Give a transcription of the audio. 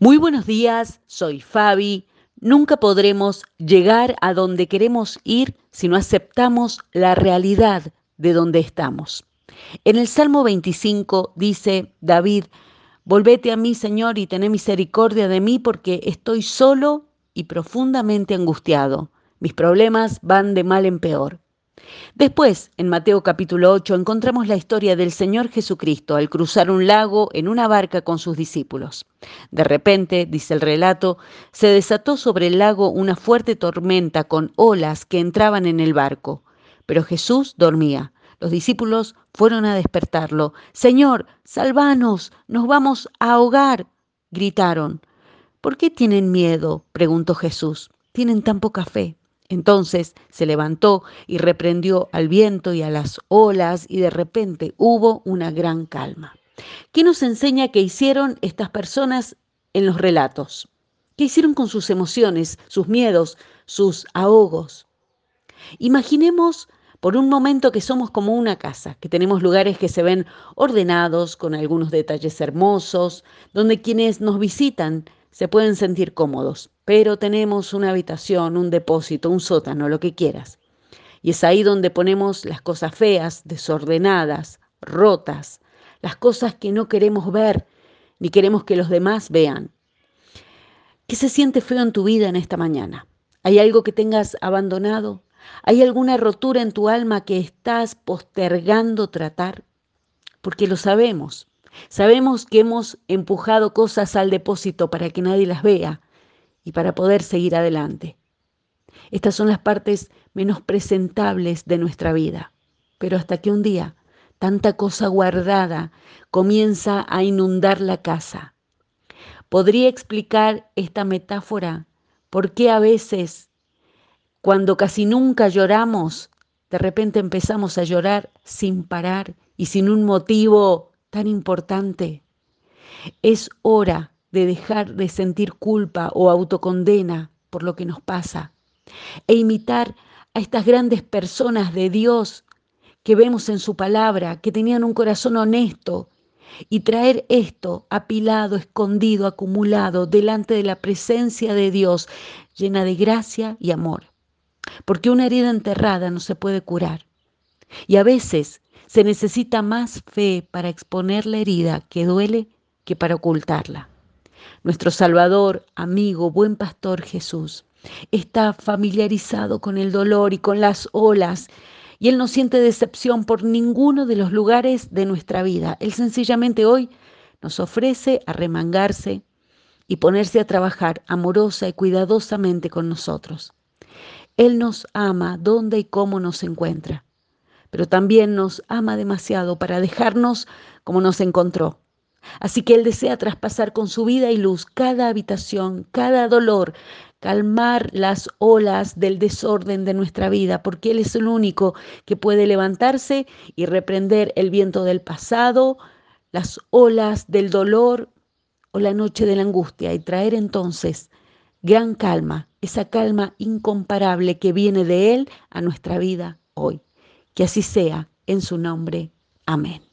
Muy buenos días, soy Fabi. Nunca podremos llegar a donde queremos ir si no aceptamos la realidad de donde estamos. En el Salmo 25 dice David, Volvete a mí, Señor, y tené misericordia de mí porque estoy solo y profundamente angustiado. Mis problemas van de mal en peor. Después, en Mateo capítulo 8, encontramos la historia del Señor Jesucristo al cruzar un lago en una barca con sus discípulos. De repente, dice el relato, se desató sobre el lago una fuerte tormenta con olas que entraban en el barco. Pero Jesús dormía. Los discípulos fueron a despertarlo. Señor, salvanos, nos vamos a ahogar, gritaron. ¿Por qué tienen miedo? preguntó Jesús. Tienen tan poca fe. Entonces se levantó y reprendió al viento y a las olas y de repente hubo una gran calma. ¿Qué nos enseña que hicieron estas personas en los relatos? ¿Qué hicieron con sus emociones, sus miedos, sus ahogos? Imaginemos por un momento que somos como una casa, que tenemos lugares que se ven ordenados, con algunos detalles hermosos, donde quienes nos visitan se pueden sentir cómodos, pero tenemos una habitación, un depósito, un sótano, lo que quieras. Y es ahí donde ponemos las cosas feas, desordenadas, rotas, las cosas que no queremos ver ni queremos que los demás vean. ¿Qué se siente feo en tu vida en esta mañana? ¿Hay algo que tengas abandonado? ¿Hay alguna rotura en tu alma que estás postergando tratar? Porque lo sabemos. Sabemos que hemos empujado cosas al depósito para que nadie las vea y para poder seguir adelante. Estas son las partes menos presentables de nuestra vida. Pero hasta que un día tanta cosa guardada comienza a inundar la casa. ¿Podría explicar esta metáfora por qué a veces, cuando casi nunca lloramos, de repente empezamos a llorar sin parar y sin un motivo tan importante. Es hora de dejar de sentir culpa o autocondena por lo que nos pasa e imitar a estas grandes personas de Dios que vemos en su palabra, que tenían un corazón honesto, y traer esto apilado, escondido, acumulado delante de la presencia de Dios, llena de gracia y amor. Porque una herida enterrada no se puede curar. Y a veces se necesita más fe para exponer la herida que duele que para ocultarla. Nuestro Salvador, amigo, buen pastor Jesús, está familiarizado con el dolor y con las olas y Él no siente decepción por ninguno de los lugares de nuestra vida. Él sencillamente hoy nos ofrece arremangarse y ponerse a trabajar amorosa y cuidadosamente con nosotros. Él nos ama donde y cómo nos encuentra pero también nos ama demasiado para dejarnos como nos encontró. Así que Él desea traspasar con su vida y luz cada habitación, cada dolor, calmar las olas del desorden de nuestra vida, porque Él es el único que puede levantarse y reprender el viento del pasado, las olas del dolor o la noche de la angustia y traer entonces gran calma, esa calma incomparable que viene de Él a nuestra vida hoy. Que así sea en su nombre. Amén.